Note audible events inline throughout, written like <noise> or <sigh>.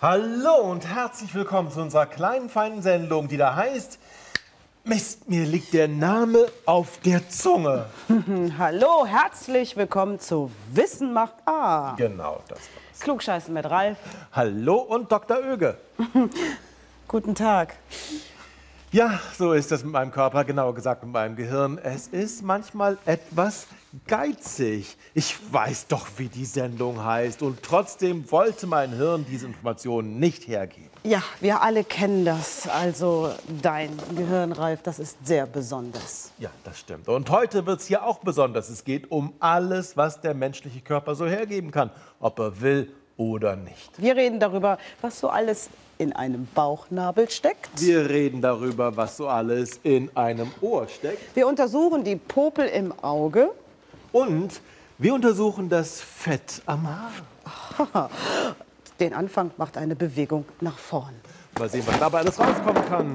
Hallo und herzlich willkommen zu unserer kleinen feinen Sendung, die da heißt Mist, mir liegt der Name auf der Zunge. <laughs> Hallo, herzlich willkommen zu Wissen macht A. Genau, das war's. Klugscheißen mit Ralf. Hallo und Dr. Oege. <laughs> Guten Tag. Ja, so ist es mit meinem Körper, genauer gesagt mit meinem Gehirn. Es ist manchmal etwas geizig. Ich weiß doch, wie die Sendung heißt und trotzdem wollte mein Hirn diese Informationen nicht hergeben. Ja, wir alle kennen das. Also dein Gehirn, Ralf, das ist sehr besonders. Ja, das stimmt. Und heute wird es hier auch besonders. Es geht um alles, was der menschliche Körper so hergeben kann, ob er will oder nicht. Wir reden darüber, was so alles in einem Bauchnabel steckt. Wir reden darüber, was so alles in einem Ohr steckt. Wir untersuchen die Popel im Auge. Und wir untersuchen das Fett am Haar. Den Anfang macht eine Bewegung nach vorn. Mal sehen, was dabei alles rauskommen kann.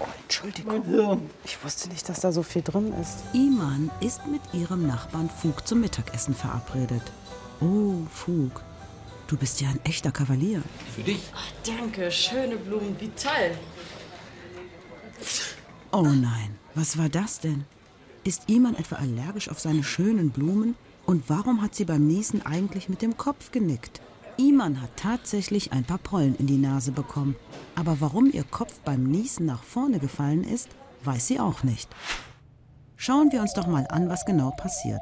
Oh, Entschuldigung. Ich wusste nicht, dass da so viel drin ist. Iman ist mit ihrem Nachbarn Fug zum Mittagessen verabredet. Oh, Fug, du bist ja ein echter Kavalier. Für dich. Danke, schöne Blumen, wie toll. Oh nein, was war das denn? Ist Iman etwa allergisch auf seine schönen Blumen? Und warum hat sie beim Niesen eigentlich mit dem Kopf genickt? Iman hat tatsächlich ein paar Pollen in die Nase bekommen. Aber warum ihr Kopf beim Niesen nach vorne gefallen ist, weiß sie auch nicht. Schauen wir uns doch mal an, was genau passiert.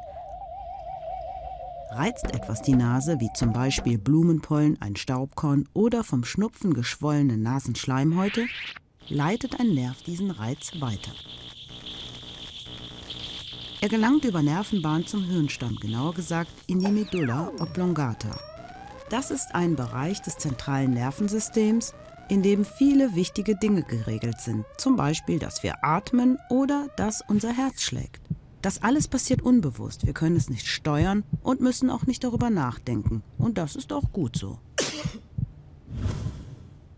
Reizt etwas die Nase, wie zum Beispiel Blumenpollen, ein Staubkorn oder vom Schnupfen geschwollene Nasenschleimhäute, leitet ein Nerv diesen Reiz weiter. Er gelangt über Nervenbahn zum Hirnstamm, genauer gesagt in die Medulla oblongata. Das ist ein Bereich des zentralen Nervensystems, in dem viele wichtige Dinge geregelt sind, zum Beispiel, dass wir atmen oder dass unser Herz schlägt. Das alles passiert unbewusst, wir können es nicht steuern und müssen auch nicht darüber nachdenken. Und das ist auch gut so.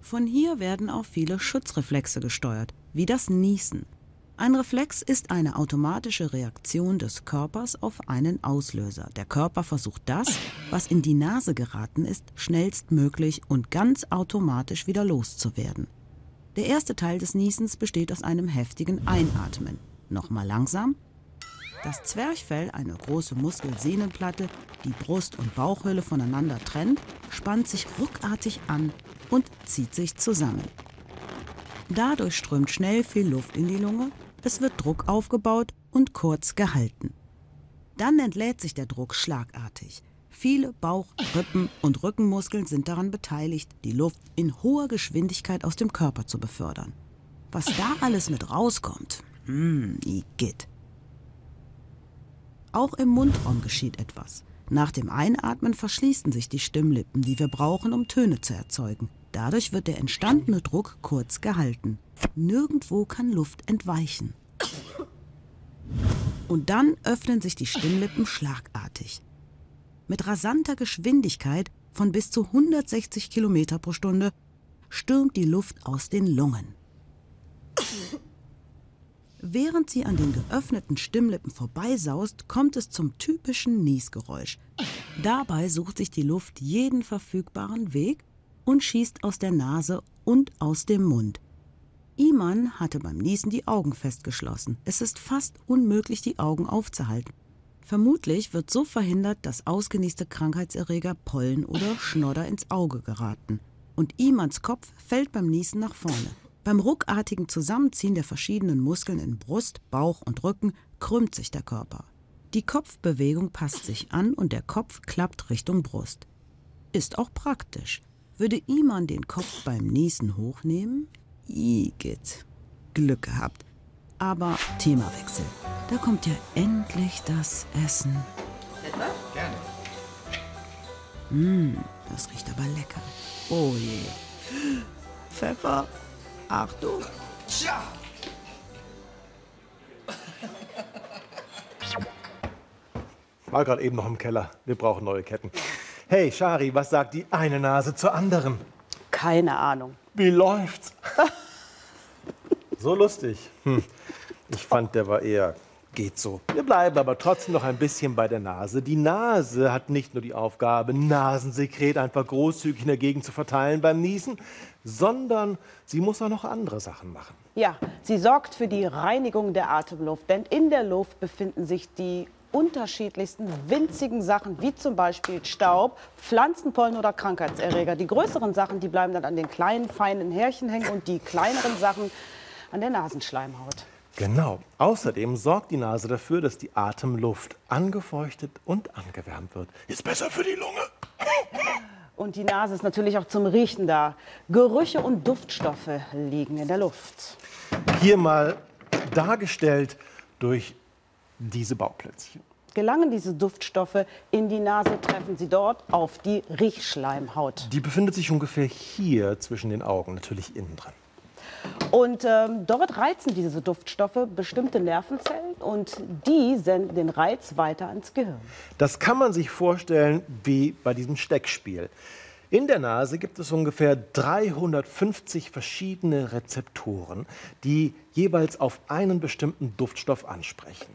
Von hier werden auch viele Schutzreflexe gesteuert, wie das Niesen. Ein Reflex ist eine automatische Reaktion des Körpers auf einen Auslöser. Der Körper versucht das, was in die Nase geraten ist, schnellstmöglich und ganz automatisch wieder loszuwerden. Der erste Teil des Niesens besteht aus einem heftigen Einatmen. Nochmal langsam. Das Zwerchfell, eine große Muskelsehnenplatte, die Brust- und Bauchhöhle voneinander trennt, spannt sich ruckartig an und zieht sich zusammen. Dadurch strömt schnell viel Luft in die Lunge es wird Druck aufgebaut und kurz gehalten. Dann entlädt sich der Druck schlagartig. Viele Bauch-, Rippen- und Rückenmuskeln sind daran beteiligt, die Luft in hoher Geschwindigkeit aus dem Körper zu befördern. Was da alles mit rauskommt, hm, Igitt. Auch im Mundraum geschieht etwas. Nach dem Einatmen verschließen sich die Stimmlippen, die wir brauchen, um Töne zu erzeugen. Dadurch wird der entstandene Druck kurz gehalten. Nirgendwo kann Luft entweichen. Und dann öffnen sich die Stimmlippen schlagartig. Mit rasanter Geschwindigkeit von bis zu 160 Kilometer pro Stunde stürmt die Luft aus den Lungen. Während sie an den geöffneten Stimmlippen vorbeisaust, kommt es zum typischen Niesgeräusch. Dabei sucht sich die Luft jeden verfügbaren Weg und schießt aus der Nase und aus dem Mund. Iman hatte beim Niesen die Augen festgeschlossen. Es ist fast unmöglich, die Augen aufzuhalten. Vermutlich wird so verhindert, dass ausgenießte Krankheitserreger, Pollen oder Schnodder ins Auge geraten. Und Imans Kopf fällt beim Niesen nach vorne. Beim ruckartigen Zusammenziehen der verschiedenen Muskeln in Brust, Bauch und Rücken krümmt sich der Körper. Die Kopfbewegung passt sich an und der Kopf klappt Richtung Brust. Ist auch praktisch. Würde Iman den Kopf beim Niesen hochnehmen, Igitt. Glück gehabt. Aber Themawechsel. Da kommt ja endlich das Essen. Etwa? Gerne. Mmh, das riecht aber lecker. Oh je. Pfeffer. Achtung. Tja. War gerade eben noch im Keller. Wir brauchen neue Ketten. Hey, Shari, was sagt die eine Nase zur anderen? Keine Ahnung. Wie läuft's? <laughs> so lustig. Hm. Ich fand, der war eher geht so. Wir bleiben aber trotzdem noch ein bisschen bei der Nase. Die Nase hat nicht nur die Aufgabe, Nasensekret einfach großzügig in der Gegend zu verteilen beim Niesen, sondern sie muss auch noch andere Sachen machen. Ja, sie sorgt für die Reinigung der Atemluft, denn in der Luft befinden sich die unterschiedlichsten winzigen Sachen, wie zum Beispiel Staub, Pflanzenpollen oder Krankheitserreger. Die größeren Sachen, die bleiben dann an den kleinen, feinen Härchen hängen und die kleineren Sachen an der Nasenschleimhaut. Genau. Außerdem sorgt die Nase dafür, dass die Atemluft angefeuchtet und angewärmt wird. Ist besser für die Lunge. Und die Nase ist natürlich auch zum Riechen da. Gerüche und Duftstoffe liegen in der Luft. Hier mal dargestellt durch diese Bauplätzchen. Gelangen diese Duftstoffe in die Nase, treffen sie dort auf die Riechschleimhaut. Die befindet sich ungefähr hier zwischen den Augen, natürlich innen drin. Und ähm, dort reizen diese Duftstoffe bestimmte Nervenzellen und die senden den Reiz weiter ans Gehirn. Das kann man sich vorstellen wie bei diesem Steckspiel. In der Nase gibt es ungefähr 350 verschiedene Rezeptoren, die jeweils auf einen bestimmten Duftstoff ansprechen.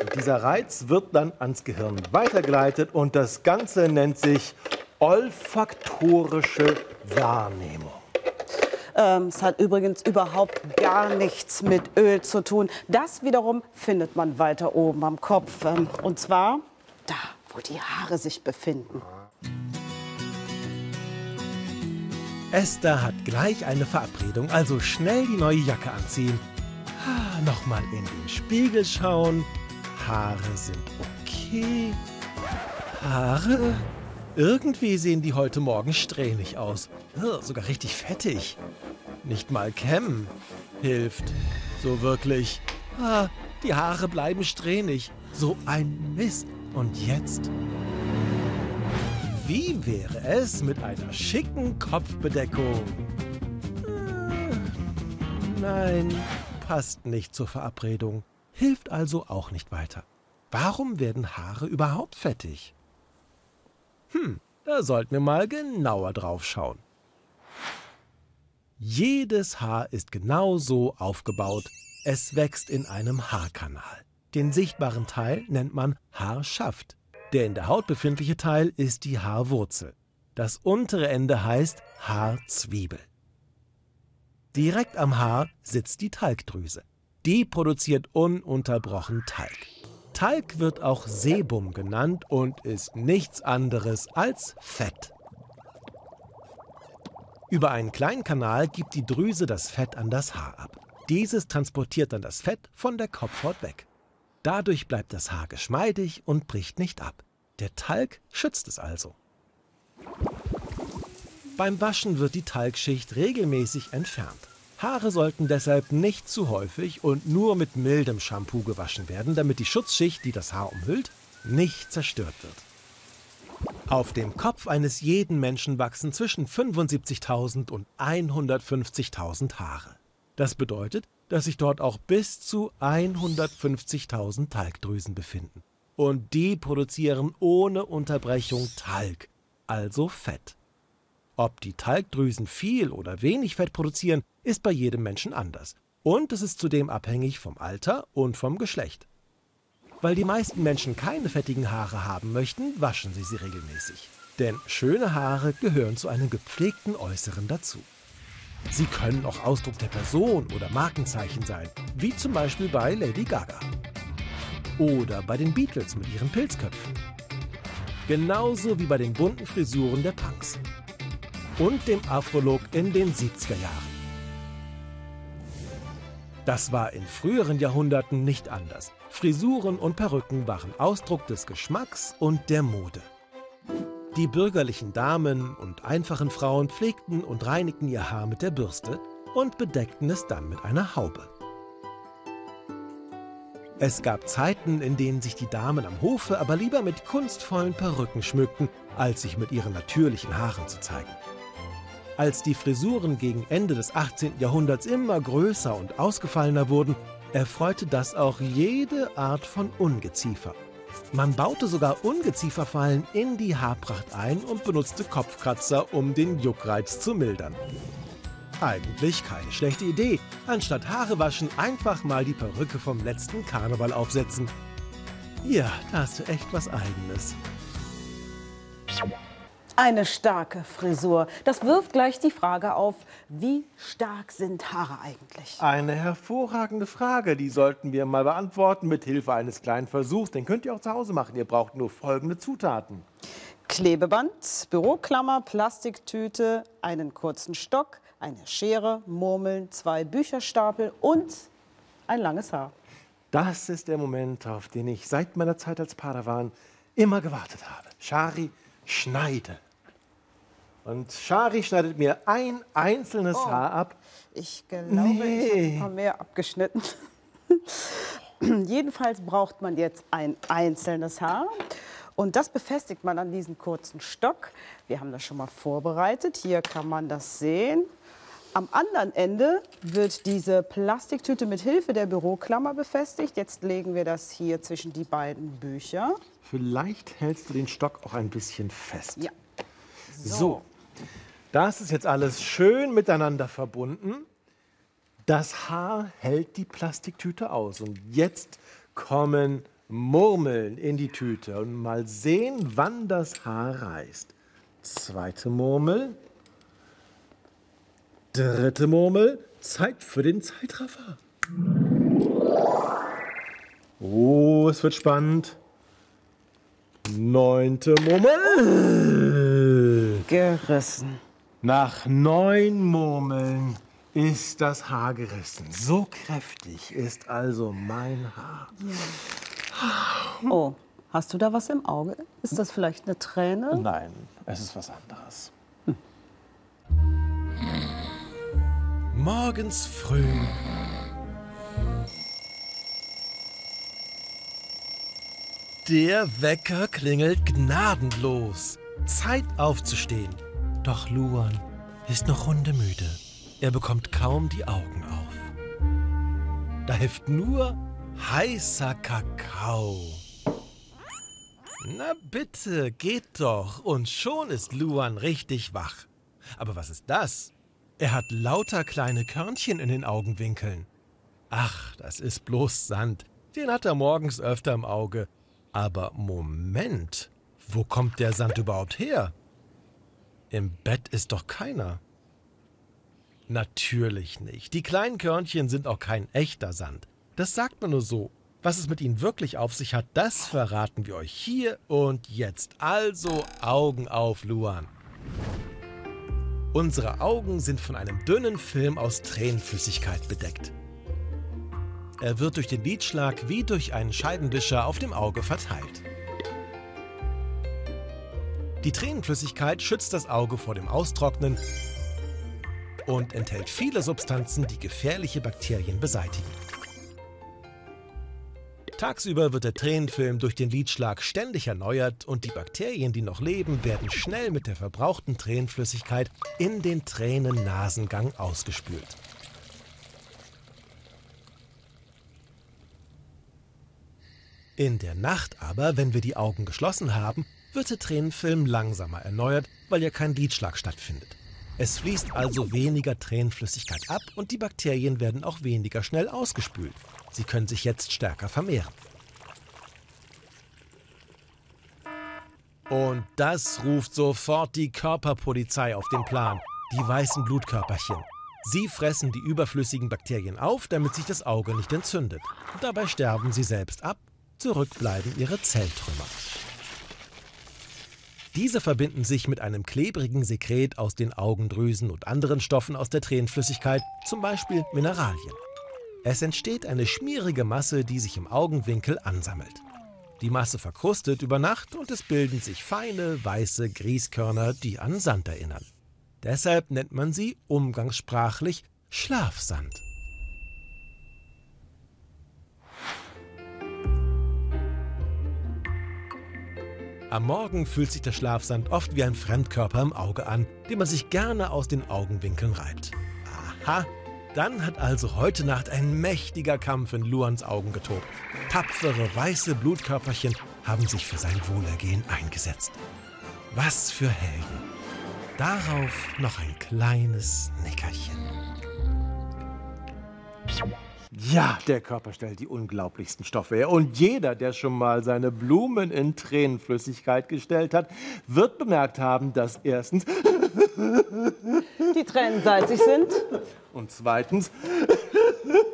Und dieser Reiz wird dann ans Gehirn weitergeleitet und das Ganze nennt sich olfaktorische Wahrnehmung. Ähm, es hat übrigens überhaupt gar nichts mit Öl zu tun. Das wiederum findet man weiter oben am Kopf. Ähm, und zwar da, wo die Haare sich befinden. Esther hat gleich eine Verabredung, also schnell die neue Jacke anziehen. Nochmal in den Spiegel schauen. Haare sind okay. Haare? Irgendwie sehen die heute Morgen strähnig aus. Sogar richtig fettig. Nicht mal kämmen hilft. So wirklich. Ah, die Haare bleiben strähnig. So ein Mist. Und jetzt? Wie wäre es mit einer schicken Kopfbedeckung? Nein, passt nicht zur Verabredung. Hilft also auch nicht weiter. Warum werden Haare überhaupt fettig? Hm, da sollten wir mal genauer drauf schauen. Jedes Haar ist genau so aufgebaut. Es wächst in einem Haarkanal. Den sichtbaren Teil nennt man Haarschaft. Der in der Haut befindliche Teil ist die Haarwurzel. Das untere Ende heißt Haarzwiebel. Direkt am Haar sitzt die Talgdrüse. Die produziert ununterbrochen Talg. Talg wird auch Sebum genannt und ist nichts anderes als Fett. Über einen kleinen Kanal gibt die Drüse das Fett an das Haar ab. Dieses transportiert dann das Fett von der Kopfhaut weg. Dadurch bleibt das Haar geschmeidig und bricht nicht ab. Der Talg schützt es also. Beim Waschen wird die Talgschicht regelmäßig entfernt. Haare sollten deshalb nicht zu häufig und nur mit mildem Shampoo gewaschen werden, damit die Schutzschicht, die das Haar umhüllt, nicht zerstört wird. Auf dem Kopf eines jeden Menschen wachsen zwischen 75.000 und 150.000 Haare. Das bedeutet, dass sich dort auch bis zu 150.000 Talgdrüsen befinden. Und die produzieren ohne Unterbrechung Talg, also Fett. Ob die Talgdrüsen viel oder wenig Fett produzieren, ist bei jedem Menschen anders. Und es ist zudem abhängig vom Alter und vom Geschlecht. Weil die meisten Menschen keine fettigen Haare haben möchten, waschen sie sie regelmäßig. Denn schöne Haare gehören zu einem gepflegten Äußeren dazu. Sie können auch Ausdruck der Person oder Markenzeichen sein, wie zum Beispiel bei Lady Gaga. Oder bei den Beatles mit ihren Pilzköpfen. Genauso wie bei den bunten Frisuren der Punks. Und dem Afrolook in den 70er Jahren. Das war in früheren Jahrhunderten nicht anders. Frisuren und Perücken waren Ausdruck des Geschmacks und der Mode. Die bürgerlichen Damen und einfachen Frauen pflegten und reinigten ihr Haar mit der Bürste und bedeckten es dann mit einer Haube. Es gab Zeiten, in denen sich die Damen am Hofe aber lieber mit kunstvollen Perücken schmückten, als sich mit ihren natürlichen Haaren zu zeigen. Als die Frisuren gegen Ende des 18. Jahrhunderts immer größer und ausgefallener wurden, erfreute das auch jede Art von Ungeziefer. Man baute sogar Ungezieferfallen in die Haarpracht ein und benutzte Kopfkratzer, um den Juckreiz zu mildern. Eigentlich keine schlechte Idee. Anstatt Haare waschen, einfach mal die Perücke vom letzten Karneval aufsetzen. Ja, da hast du echt was Eigenes. Eine starke Frisur. Das wirft gleich die Frage auf, wie stark sind Haare eigentlich? Eine hervorragende Frage, die sollten wir mal beantworten mit Hilfe eines kleinen Versuchs. Den könnt ihr auch zu Hause machen. Ihr braucht nur folgende Zutaten. Klebeband, Büroklammer, Plastiktüte, einen kurzen Stock, eine Schere, Murmeln, zwei Bücherstapel und ein langes Haar. Das ist der Moment, auf den ich seit meiner Zeit als Padawan immer gewartet habe. Shari, schneide. Und Shari schneidet mir ein einzelnes Oh. Haar ab. Ich glaube, ich habe Nee. ein paar mehr abgeschnitten. <laughs> Jedenfalls braucht man jetzt ein einzelnes Haar. Und das befestigt man an diesen kurzen Stock. Wir haben das schon mal vorbereitet. Hier kann man das sehen. Am anderen Ende wird diese Plastiktüte mit Hilfe der Büroklammer befestigt. Jetzt legen wir das hier zwischen die beiden Bücher. Vielleicht hältst du den Stock auch ein bisschen fest. Ja. So, das ist jetzt alles schön miteinander verbunden. Das Haar hält die Plastiktüte aus. Und jetzt kommen Murmeln in die Tüte. Und mal sehen, wann das Haar reißt. Zweite Murmel. Dritte Murmel. Zeit für den Zeitraffer. Oh, es wird spannend. Neunte Murmel. Gerissen. Nach neun Murmeln ist das Haar gerissen. So kräftig ist also mein Haar. Oh, hast du da was im Auge? Ist das vielleicht eine Träne? Nein, es ist was anderes. Morgens früh. Der Wecker klingelt gnadenlos. Zeit aufzustehen. Doch Luan ist noch hundemüde. Er bekommt kaum die Augen auf. Da hilft nur heißer Kakao. Na bitte, geht doch. Und schon ist Luan richtig wach. Aber was ist das? Er hat lauter kleine Körnchen in den Augenwinkeln. Ach, das ist bloß Sand. Den hat er morgens öfter im Auge. Aber Moment, wo kommt der Sand überhaupt her? Im Bett ist doch keiner. Natürlich nicht. Die kleinen Körnchen sind auch kein echter Sand. Das sagt man nur so. Was es mit ihnen wirklich auf sich hat, das verraten wir euch hier und jetzt. Also Augen auf, Luan. Unsere Augen sind von einem dünnen Film aus Tränenflüssigkeit bedeckt. Er wird durch den Lidschlag wie durch einen Scheibenwischer auf dem Auge verteilt. Die Tränenflüssigkeit schützt das Auge vor dem Austrocknen und enthält viele Substanzen, die gefährliche Bakterien beseitigen. Tagsüber wird der Tränenfilm durch den Lidschlag ständig erneuert und die Bakterien, die noch leben, werden schnell mit der verbrauchten Tränenflüssigkeit in den Tränennasengang ausgespült. In der Nacht aber, wenn wir die Augen geschlossen haben, wird der Tränenfilm langsamer erneuert, weil ja kein Lidschlag stattfindet. Es fließt also weniger Tränenflüssigkeit ab und die Bakterien werden auch weniger schnell ausgespült. Sie können sich jetzt stärker vermehren. Und das ruft sofort die Körperpolizei auf den Plan, die weißen Blutkörperchen. Sie fressen die überflüssigen Bakterien auf, damit sich das Auge nicht entzündet. Dabei sterben sie selbst ab, zurück bleiben ihre Zelltrümmer. Diese verbinden sich mit einem klebrigen Sekret aus den Augendrüsen und anderen Stoffen aus der Tränenflüssigkeit, zum Beispiel Mineralien. Es entsteht eine schmierige Masse, die sich im Augenwinkel ansammelt. Die Masse verkrustet über Nacht und es bilden sich feine, weiße Grießkörner, die an Sand erinnern. Deshalb nennt man sie umgangssprachlich Schlafsand. Am Morgen fühlt sich der Schlafsand oft wie ein Fremdkörper im Auge an, den man sich gerne aus den Augenwinkeln reibt. Aha, dann hat also heute Nacht ein mächtiger Kampf in Luans Augen getobt. Tapfere weiße Blutkörperchen haben sich für sein Wohlergehen eingesetzt. Was für Helden. Darauf noch ein kleines Nickerchen. Ja, der Körper stellt die unglaublichsten Stoffe her. Und jeder, der schon mal seine Blumen in Tränenflüssigkeit gestellt hat, wird bemerkt haben, dass erstens die Tränen salzig sind und zweitens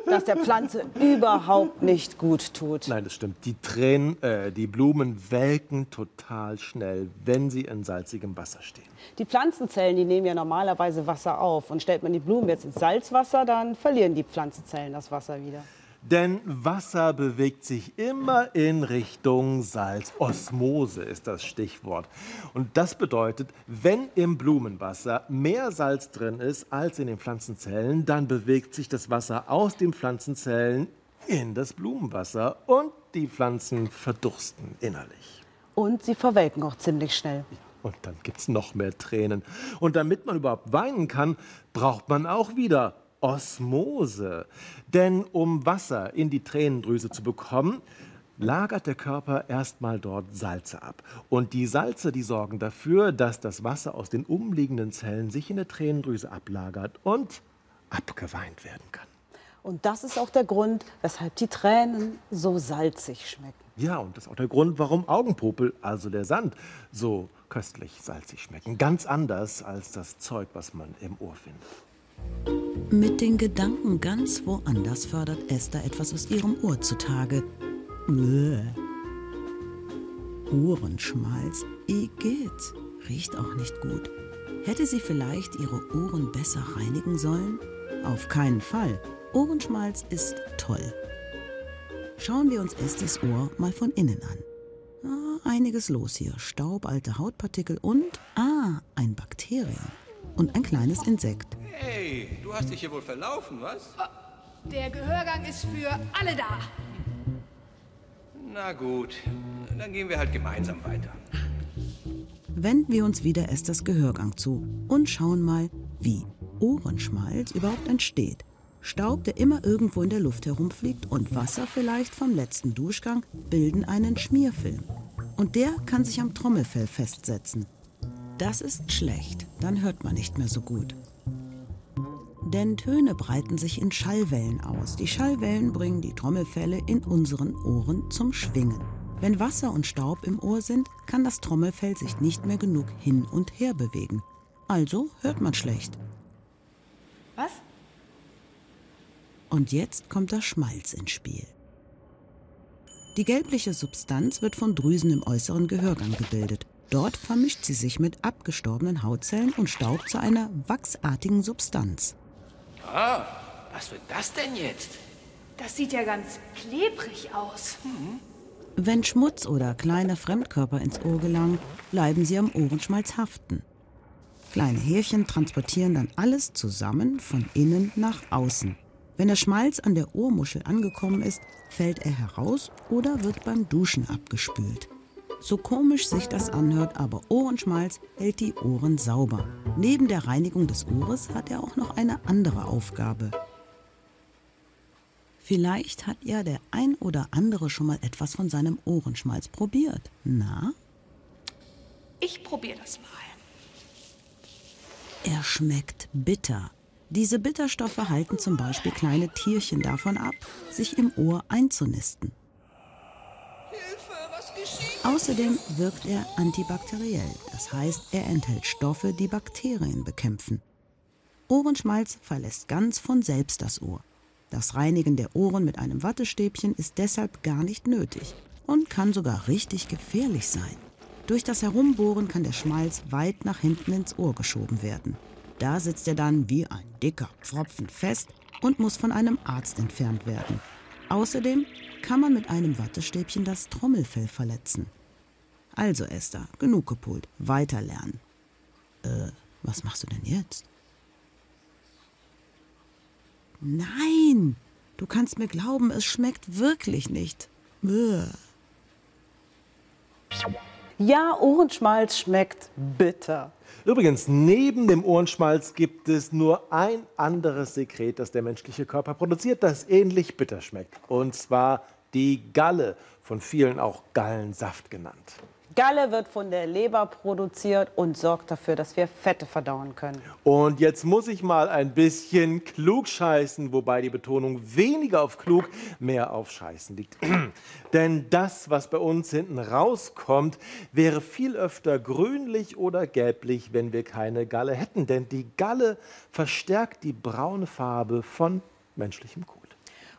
dass der Pflanze überhaupt nicht gut tut. Nein, das stimmt. Die Tränen, äh, die Blumen welken total schnell, wenn sie in salzigem Wasser stehen. Die Pflanzenzellen, die nehmen ja normalerweise Wasser auf. Und stellt man die Blumen jetzt ins Salzwasser, dann verlieren die Pflanzenzellen das Wasser wieder. Denn Wasser bewegt sich immer in Richtung Salz. Osmose ist das Stichwort. Und das bedeutet, wenn im Blumenwasser mehr Salz drin ist als in den Pflanzenzellen, dann bewegt sich das Wasser aus den Pflanzenzellen in das Blumenwasser und die Pflanzen verdursten innerlich. Und sie verwelken auch ziemlich schnell. Und dann gibt es noch mehr Tränen. Und damit man überhaupt weinen kann, braucht man auch wieder Osmose. Denn um Wasser in die Tränendrüse zu bekommen, lagert der Körper erstmal dort Salze ab. Und die Salze, die sorgen dafür, dass das Wasser aus den umliegenden Zellen sich in der Tränendrüse ablagert und abgeweint werden kann. Und das ist auch der Grund, weshalb die Tränen so salzig schmecken. Ja, und das ist auch der Grund, warum Augenpopel, also der Sand, so köstlich salzig schmecken. Ganz anders als das Zeug, was man im Ohr findet. Mit den Gedanken ganz woanders fördert Esther etwas aus ihrem Ohr zutage. Bäh. Ohrenschmalz, Igitt, riecht auch nicht gut. Hätte sie vielleicht ihre Ohren besser reinigen sollen? Auf keinen Fall. Ohrenschmalz ist toll. Schauen wir uns Esthers Ohr mal von innen an. Ah, einiges los hier. Staub, alte Hautpartikel und, ah, ein Bakterium und ein kleines Insekt. Hey, du hast dich hier wohl verlaufen, was? Der Gehörgang ist für alle da. Na gut, dann gehen wir halt gemeinsam weiter. Wenden wir uns wieder Esthers Gehörgang zu und schauen mal, wie Ohrenschmalz überhaupt entsteht. Staub, der immer irgendwo in der Luft herumfliegt und Wasser vielleicht vom letzten Duschgang bilden einen Schmierfilm. Und der kann sich am Trommelfell festsetzen. Das ist schlecht, dann hört man nicht mehr so gut. Denn Töne breiten sich in Schallwellen aus. Die Schallwellen bringen die Trommelfelle in unseren Ohren zum Schwingen. Wenn Wasser und Staub im Ohr sind, kann das Trommelfell sich nicht mehr genug hin und her bewegen. Also hört man schlecht. Was? Und jetzt kommt der Schmalz ins Spiel. Die gelbliche Substanz wird von Drüsen im äußeren Gehörgang gebildet. Dort vermischt sie sich mit abgestorbenen Hautzellen und Staub zu einer wachsartigen Substanz. Ah, was wird das denn jetzt? Das sieht ja ganz klebrig aus. Wenn Schmutz oder kleine Fremdkörper ins Ohr gelangen, bleiben sie am Ohrenschmalz haften. Kleine Härchen transportieren dann alles zusammen von innen nach außen. Wenn der Schmalz an der Ohrmuschel angekommen ist, fällt er heraus oder wird beim Duschen abgespült. So komisch sich das anhört, aber Ohrenschmalz hält die Ohren sauber. Neben der Reinigung des Ohres hat er auch noch eine andere Aufgabe. Vielleicht hat ja der ein oder andere schon mal etwas von seinem Ohrenschmalz probiert. Na? Ich probiere das mal. Er schmeckt bitter. Diese Bitterstoffe halten zum Beispiel kleine Tierchen davon ab, sich im Ohr einzunisten. Hilfe, was geschieht? Außerdem wirkt er antibakteriell, das heißt, er enthält Stoffe, die Bakterien bekämpfen. Ohrenschmalz verlässt ganz von selbst das Ohr. Das Reinigen der Ohren mit einem Wattestäbchen ist deshalb gar nicht nötig und kann sogar richtig gefährlich sein. Durch das Herumbohren kann der Schmalz weit nach hinten ins Ohr geschoben werden. Da sitzt er dann wie ein dicker Pfropfen fest und muss von einem Arzt entfernt werden. Außerdem kann man mit einem Wattestäbchen das Trommelfell verletzen. Also Esther, genug gepult, weiterlernen. Äh, was machst du denn jetzt? Nein, du kannst mir glauben, es schmeckt wirklich nicht. Bäh. Ja, Ohrenschmalz schmeckt bitter. Übrigens, neben dem Ohrenschmalz gibt es nur ein anderes Sekret, das der menschliche Körper produziert, das ähnlich bitter schmeckt. Und zwar die Galle, von vielen auch Gallensaft genannt. Galle wird von der Leber produziert und sorgt dafür, dass wir Fette verdauen können. Und jetzt muss ich mal ein bisschen klug scheißen, wobei die Betonung weniger auf klug, mehr auf scheißen liegt. <clears throat> Denn das, was bei uns hinten rauskommt, wäre viel öfter grünlich oder gelblich, wenn wir keine Galle hätten. Denn die Galle verstärkt die braune Farbe von menschlichem Kot.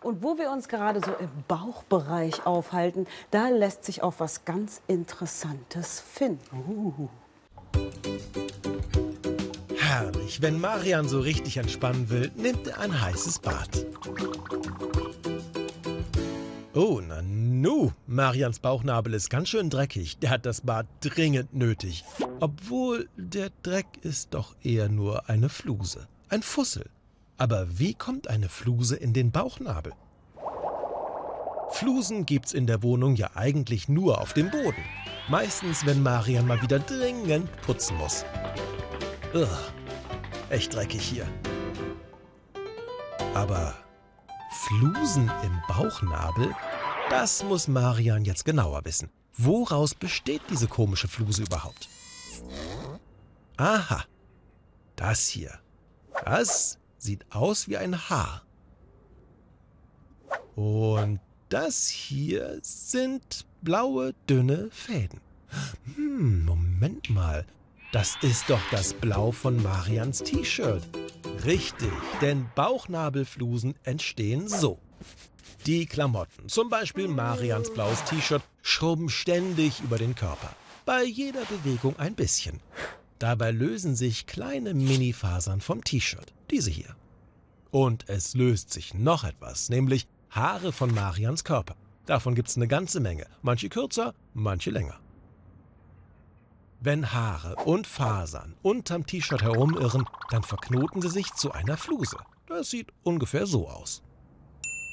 Und wo wir uns gerade so im Bauchbereich aufhalten, da lässt sich auch was ganz Interessantes finden. Herrlich, wenn Marian so richtig entspannen will, nimmt er ein heißes Bad. Oh, na nu, Marians Bauchnabel ist ganz schön dreckig. Der hat das Bad dringend nötig. Obwohl der Dreck ist doch eher nur eine Fluse, ein Fussel. Aber wie kommt eine Fluse in den Bauchnabel? Flusen gibt's in der Wohnung ja eigentlich nur auf dem Boden. Meistens, wenn Marian mal wieder dringend putzen muss. Ugh, echt dreckig hier. Aber Flusen im Bauchnabel? Das muss Marian jetzt genauer wissen. Woraus besteht diese komische Fluse überhaupt? Aha, das hier. Das sieht aus wie ein Haar. Und das hier sind blaue, dünne Fäden. Hm, Moment mal. Das ist doch das Blau von Marians T-Shirt. Richtig, denn Bauchnabelflusen entstehen so. Die Klamotten, zum Beispiel Marians blaues T-Shirt, schrubben ständig über den Körper. Bei jeder Bewegung ein bisschen. Dabei lösen sich kleine Minifasern vom T-Shirt. Diese hier. Und es löst sich noch etwas, nämlich Haare von Marians Körper. Davon gibt es eine ganze Menge. Manche kürzer, manche länger. Wenn Haare und Fasern unterm T-Shirt herumirren, dann verknoten sie sich zu einer Fluse. Das sieht ungefähr so aus.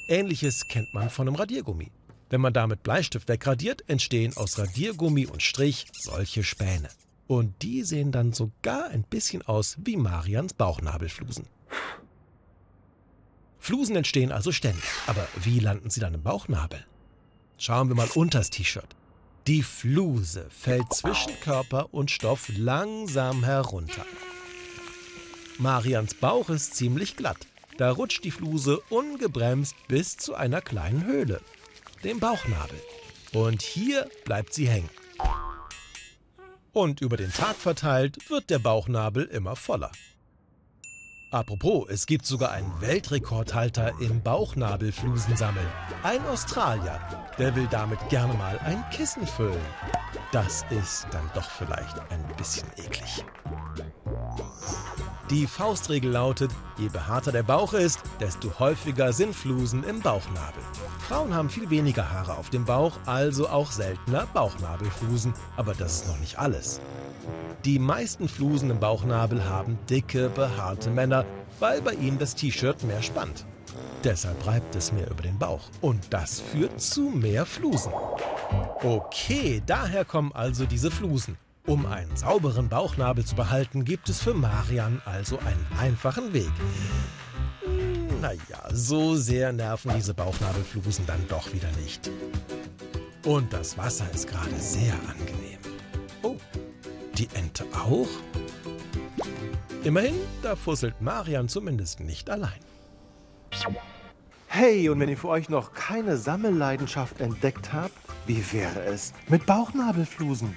Ähnliches kennt man von einem Radiergummi. Wenn man damit Bleistift wegradiert, entstehen aus Radiergummi und Strich solche Späne. Und die sehen dann sogar ein bisschen aus wie Marians Bauchnabelflusen. Flusen entstehen also ständig. Aber wie landen sie dann im Bauchnabel? Schauen wir mal unters T-Shirt. Die Fluse fällt zwischen Körper und Stoff langsam herunter. Marians Bauch ist ziemlich glatt. Da rutscht die Fluse ungebremst bis zu einer kleinen Höhle, dem Bauchnabel. Und hier bleibt sie hängen. Und über den Tag verteilt wird der Bauchnabel immer voller. Apropos, es gibt sogar einen Weltrekordhalter im Bauchnabelflusen sammeln. Ein Australier, der will damit gerne mal ein Kissen füllen. Das ist dann doch vielleicht ein bisschen eklig. Die Faustregel lautet, je behaarter der Bauch ist, desto häufiger sind Flusen im Bauchnabel. Frauen haben viel weniger Haare auf dem Bauch, also auch seltener Bauchnabelflusen. Aber das ist noch nicht alles. Die meisten Flusen im Bauchnabel haben dicke, behaarte Männer, weil bei ihnen das T-Shirt mehr spannt. Deshalb reibt es mehr über den Bauch. Und das führt zu mehr Flusen. Okay, daher kommen also diese Flusen. Um einen sauberen Bauchnabel zu behalten, gibt es für Marian also einen einfachen Weg. Naja, so sehr nerven diese Bauchnabelflusen dann doch wieder nicht. Und das Wasser ist gerade sehr angenehm. Oh, die Ente auch? Immerhin, da fusselt Marian zumindest nicht allein. Hey, und wenn ihr für euch noch keine Sammelleidenschaft entdeckt habt, wie wäre es mit Bauchnabelflusen?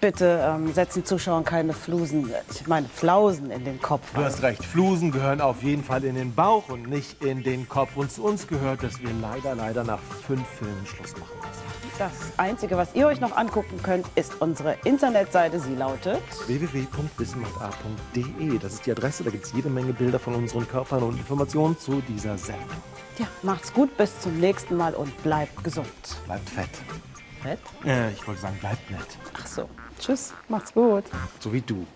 Bitte ähm, setzen Zuschauern keine Flusen, ich meine Flausen in den Kopf. Du hast recht, Flusen gehören auf jeden Fall in den Bauch und nicht in den Kopf. Und zu uns gehört, dass wir leider, leider nach fünf Filmen Schluss machen müssen. Das Einzige, was ihr euch noch angucken könnt, ist unsere Internetseite. Sie lautet www.wissenmata.de. Das ist die Adresse, da gibt es jede Menge Bilder von unseren Körpern und Informationen zu dieser Sendung. Ja, macht's gut, bis zum nächsten Mal und bleibt gesund. Bleibt fett. Fett? Äh, ich wollte sagen, bleibt nett. Ach so. Tschüss, macht's gut. So wie du.